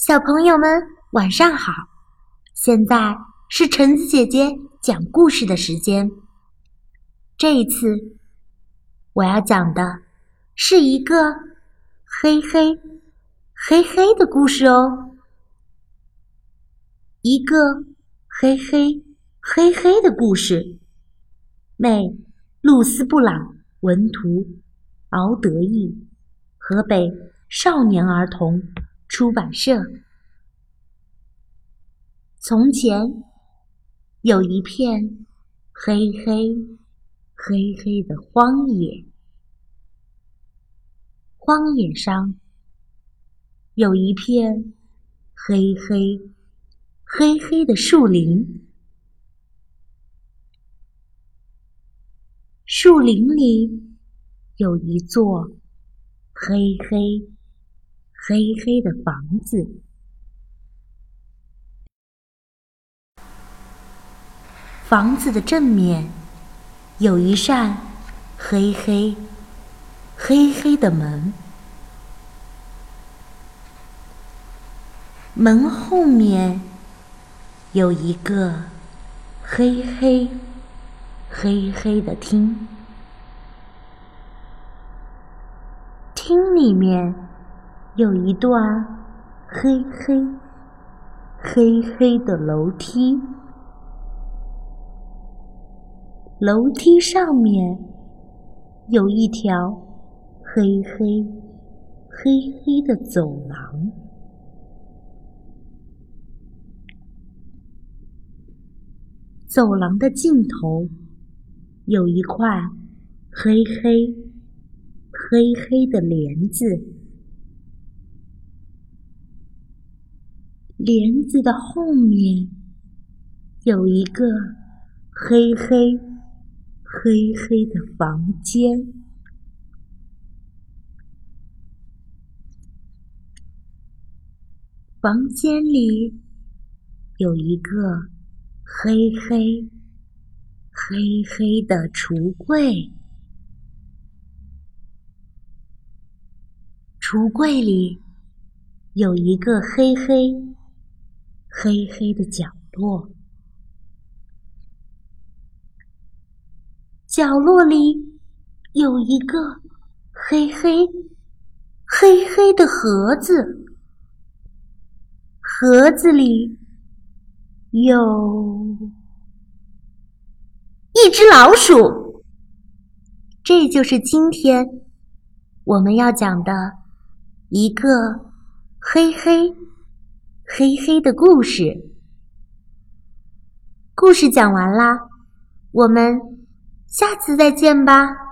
小朋友们，晚上好！现在是橙子姐姐讲故事的时间。这一次我要讲的是一个黑黑黑黑的故事哦。一个黑黑黑黑的故事，美露丝布朗文图，敖德译，河北少年儿童。出版社。从前有一片黑黑黑黑的荒野，荒野上有一片黑黑黑黑的树林，树林里有一座黑黑。黑黑的房子，房子的正面有一扇黑黑黑黑的门，门后面有一个黑黑黑黑的厅，厅里面。有一段黑黑黑黑的楼梯，楼梯上面有一条黑黑黑黑的走廊，走廊的尽头有一块黑黑黑黑的帘子。帘子的后面有一个黑黑黑黑的房间，房间里有一个黑黑黑黑的橱柜，橱柜里有一个黑黑。黑黑的角落，角落里有一个黑黑黑黑的盒子，盒子里有一只老鼠。这就是今天我们要讲的一个黑黑。黑黑的故事，故事讲完啦，我们下次再见吧。